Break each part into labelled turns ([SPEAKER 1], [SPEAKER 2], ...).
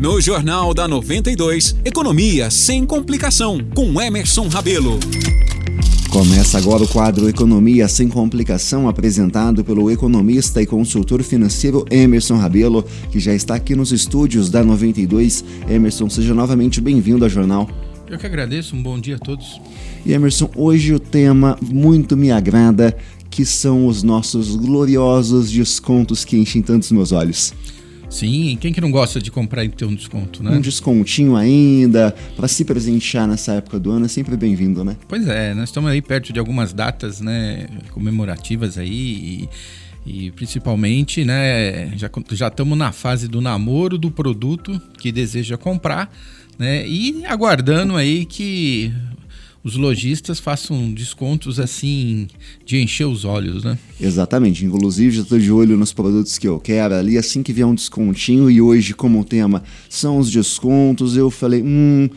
[SPEAKER 1] No Jornal da 92, Economia sem complicação, com Emerson Rabelo.
[SPEAKER 2] Começa agora o quadro Economia sem complicação, apresentado pelo economista e consultor financeiro Emerson Rabelo, que já está aqui nos estúdios da 92. Emerson, seja novamente bem-vindo ao jornal.
[SPEAKER 3] Eu que agradeço, um bom dia a todos.
[SPEAKER 2] E Emerson, hoje o tema muito me agrada, que são os nossos gloriosos descontos que enchem tantos meus olhos.
[SPEAKER 3] Sim, quem que não gosta de comprar e ter um desconto, né?
[SPEAKER 2] Um descontinho ainda, para se presentear nessa época do ano é sempre bem-vindo, né?
[SPEAKER 3] Pois é, nós estamos aí perto de algumas datas, né, comemorativas aí e, e principalmente, né, já já estamos na fase do namoro do produto que deseja comprar, né? E aguardando aí que os lojistas façam descontos assim de encher os olhos, né?
[SPEAKER 2] Exatamente. Inclusive, já estou de olho nos produtos que eu quero ali. Assim que vier um descontinho, e hoje, como o tema são os descontos, eu falei: hum,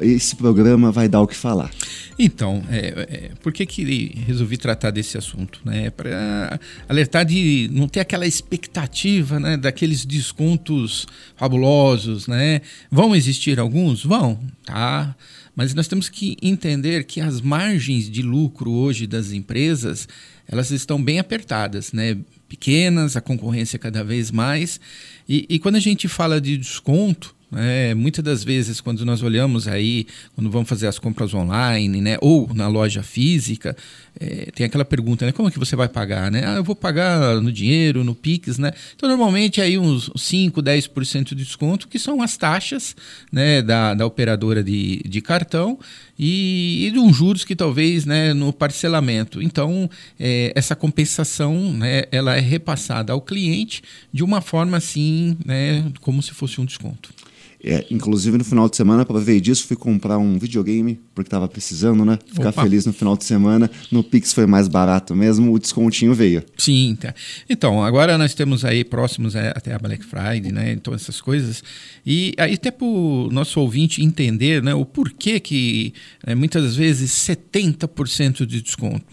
[SPEAKER 2] esse programa vai dar o que falar.
[SPEAKER 3] Então, é, é, por que, que resolvi tratar desse assunto? Né? Para alertar de não ter aquela expectativa né, daqueles descontos fabulosos. Né? Vão existir alguns? Vão, tá? Mas nós temos que entender que as margens de lucro hoje das empresas elas estão bem apertadas, né? pequenas, a concorrência cada vez mais. E, e quando a gente fala de desconto, é, muitas das vezes, quando nós olhamos aí, quando vamos fazer as compras online, né, ou na loja física, é, tem aquela pergunta, né, como é que você vai pagar, né? Ah, eu vou pagar no dinheiro, no Pix, né? Então, normalmente, aí uns 5, 10% de desconto, que são as taxas, né, da, da operadora de, de cartão e, e de uns juros que talvez, né, no parcelamento. Então, é, essa compensação, né, ela é repassada ao cliente de uma forma assim, né, como se fosse um desconto.
[SPEAKER 2] É, inclusive no final de semana, aproveitei disso, fui comprar um videogame, porque estava precisando, né? Ficar Opa. feliz no final de semana. No Pix foi mais barato mesmo, o descontinho veio.
[SPEAKER 3] Sim, tá. Então, agora nós temos aí próximos é, até a Black Friday, né? Então, essas coisas. E aí, até para o nosso ouvinte entender né, o porquê que é, muitas vezes 70% de desconto.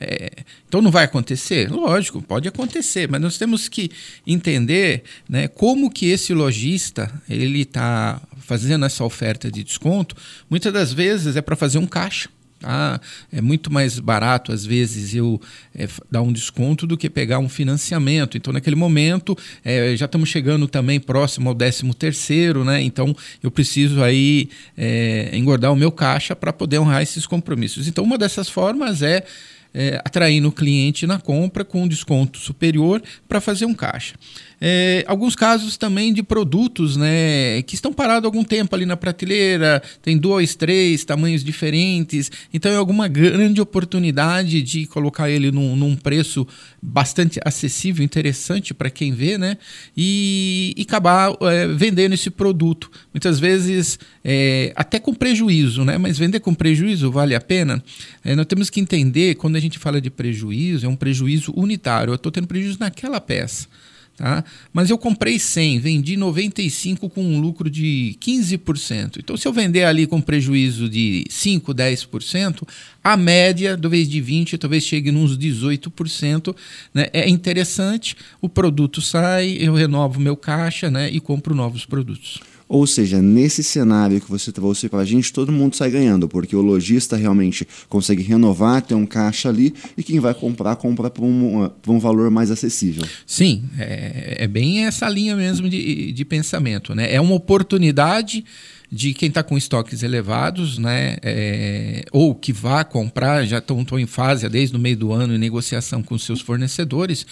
[SPEAKER 3] É, então, não vai acontecer? Lógico, pode acontecer, mas nós temos que entender né, como que esse lojista ele está fazendo essa oferta de desconto, muitas das vezes é para fazer um caixa. Tá? É muito mais barato, às vezes, eu é, dar um desconto do que pegar um financiamento. Então, naquele momento, é, já estamos chegando também próximo ao 13 terceiro, né? Então, eu preciso aí é, engordar o meu caixa para poder honrar esses compromissos. Então, uma dessas formas é é, atraindo o cliente na compra com um desconto superior para fazer um caixa. É, alguns casos também de produtos né, que estão parados algum tempo ali na prateleira, tem dois, três tamanhos diferentes, então é alguma grande oportunidade de colocar ele num, num preço bastante acessível, interessante para quem vê, né? E, e acabar é, vendendo esse produto. Muitas vezes é, até com prejuízo, né? Mas vender com prejuízo vale a pena? É, nós temos que entender, quando a gente fala de prejuízo, é um prejuízo unitário. Eu estou tendo prejuízo naquela peça. Tá? Mas eu comprei 100, vendi 95 com um lucro de 15%. Então, se eu vender ali com prejuízo de 5, 10%, a média, talvez de 20%, talvez chegue nos 18%. Né? É interessante, o produto sai, eu renovo meu caixa né? e compro novos produtos.
[SPEAKER 2] Ou seja, nesse cenário que você trouxe para a gente, todo mundo sai ganhando, porque o lojista realmente consegue renovar, ter um caixa ali, e quem vai comprar, compra por um, um valor mais acessível.
[SPEAKER 3] Sim, é, é bem essa linha mesmo de, de pensamento. Né? É uma oportunidade de quem está com estoques elevados, né, é, ou que vá comprar, já estão em fase desde o meio do ano em negociação com seus fornecedores,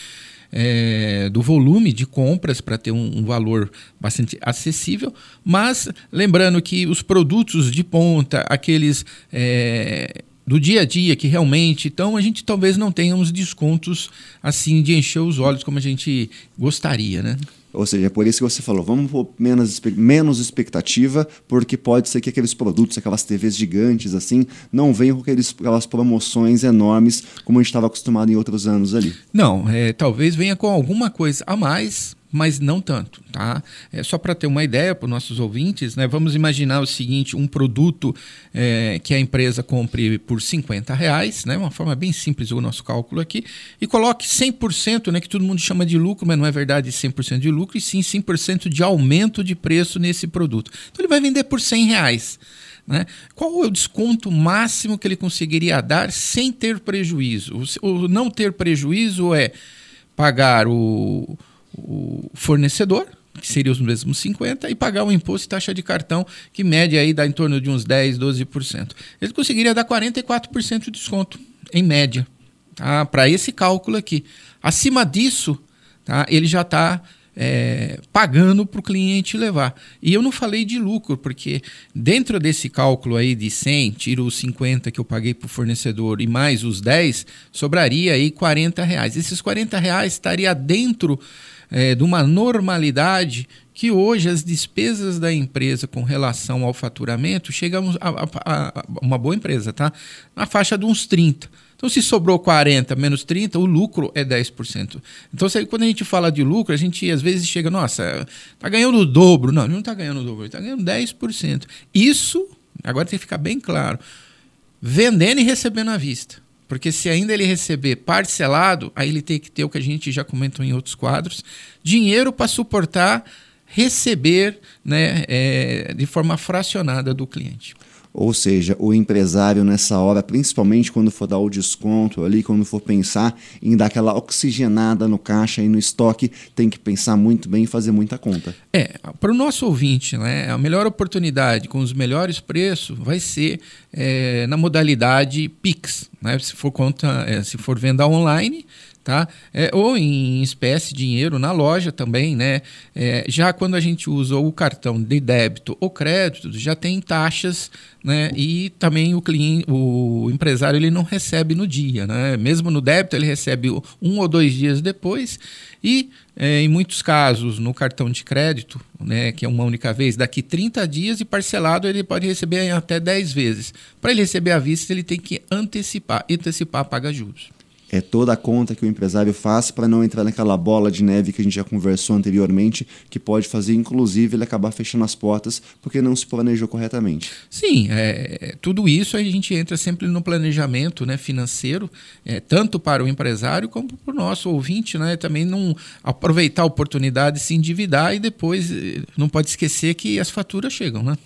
[SPEAKER 3] é, do volume de compras para ter um, um, valor bastante acessível, mas lembrando que os produtos de ponta, aqueles é, do dia a dia que realmente, então a gente talvez não tenha uns descontos assim de encher os olhos como a gente gostaria, né?
[SPEAKER 2] Ou seja, é por isso que você falou, vamos pôr menos, menos expectativa, porque pode ser que aqueles produtos, aquelas TVs gigantes assim, não venham com aqueles, aquelas promoções enormes como a gente estava acostumado em outros anos ali.
[SPEAKER 3] Não, é, talvez venha com alguma coisa a mais, mas não tanto, tá? É só para ter uma ideia para os nossos ouvintes, né? Vamos imaginar o seguinte: um produto é, que a empresa compre por 50 reais, né? Uma forma bem simples o nosso cálculo aqui, e coloque 100%, né? Que todo mundo chama de lucro, mas não é verdade 100% de lucro, e sim 100% de aumento de preço nesse produto. Então ele vai vender por 100 reais. Né? Qual é o desconto máximo que ele conseguiria dar sem ter prejuízo? O não ter prejuízo é pagar o, o fornecedor, que seria os mesmos 50%, e pagar o imposto e taxa de cartão, que média aí dá em torno de uns 10%, 12%. Ele conseguiria dar 44% de desconto, em média, tá? para esse cálculo aqui. Acima disso, tá? ele já está é, pagando para o cliente levar. E eu não falei de lucro, porque dentro desse cálculo aí de 100, tiro os 50 que eu paguei para o fornecedor e mais os 10, sobraria aí 40 reais. Esses 40 reais estaria dentro é, de uma normalidade que hoje as despesas da empresa com relação ao faturamento chegam a, a, a, uma boa empresa, tá? Na faixa de uns 30. Então, se sobrou 40 menos 30, o lucro é 10%. Então, se, quando a gente fala de lucro, a gente às vezes chega, nossa, está ganhando o dobro. Não, ele não está ganhando o dobro, está ganhando 10%. Isso, agora tem que ficar bem claro, vendendo e recebendo à vista. Porque se ainda ele receber parcelado, aí ele tem que ter o que a gente já comentou em outros quadros, dinheiro para suportar receber né, é, de forma fracionada do cliente.
[SPEAKER 2] Ou seja, o empresário nessa hora, principalmente quando for dar o desconto ali, quando for pensar em dar aquela oxigenada no caixa e no estoque, tem que pensar muito bem e fazer muita conta.
[SPEAKER 3] É, para o nosso ouvinte, né, a melhor oportunidade com os melhores preços vai ser é, na modalidade Pix. Né? Se for conta, é, se for venda online, tá? É, ou em espécie, dinheiro na loja também, né? É, já quando a gente usa o cartão de débito ou crédito, já tem taxas, né? E também o cliente, o empresário, ele não recebe no dia, né? Mesmo no débito, ele recebe um ou dois dias depois e é, em muitos casos, no cartão de crédito, né, que é uma única vez, daqui 30 dias e parcelado ele pode receber até 10 vezes. Para ele receber à vista, ele tem que antecipar, antecipar paga juros
[SPEAKER 2] é toda a conta que o empresário faz para não entrar naquela bola de neve que a gente já conversou anteriormente, que pode fazer, inclusive, ele acabar fechando as portas porque não se planejou corretamente.
[SPEAKER 3] Sim, é, tudo isso a gente entra sempre no planejamento né, financeiro, é, tanto para o empresário como para o nosso ouvinte, né, também não aproveitar a oportunidade, se endividar e depois eh, não pode esquecer que as faturas chegam, né?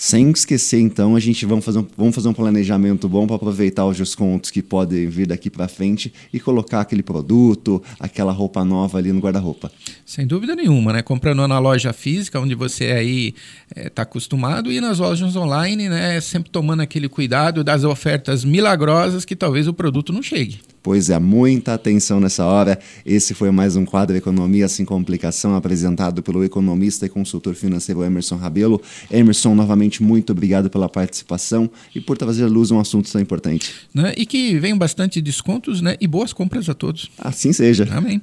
[SPEAKER 2] Sem esquecer, então, a gente vamos fazer um, vamos fazer um planejamento bom para aproveitar os descontos que podem vir daqui para frente e colocar aquele produto, aquela roupa nova ali no guarda-roupa.
[SPEAKER 3] Sem dúvida nenhuma, né? Comprando na loja física, onde você aí está é, tá acostumado, e nas lojas online, né? Sempre tomando aquele cuidado das ofertas milagrosas que talvez o produto não chegue.
[SPEAKER 2] Pois é, muita atenção nessa hora. Esse foi mais um quadro Economia Sem Complicação, apresentado pelo economista e consultor financeiro Emerson Rabelo. Emerson, novamente, muito obrigado pela participação e por trazer à luz um assunto tão importante.
[SPEAKER 3] Né? E que venham bastante descontos né? e boas compras a todos.
[SPEAKER 2] Assim seja.
[SPEAKER 3] Amém.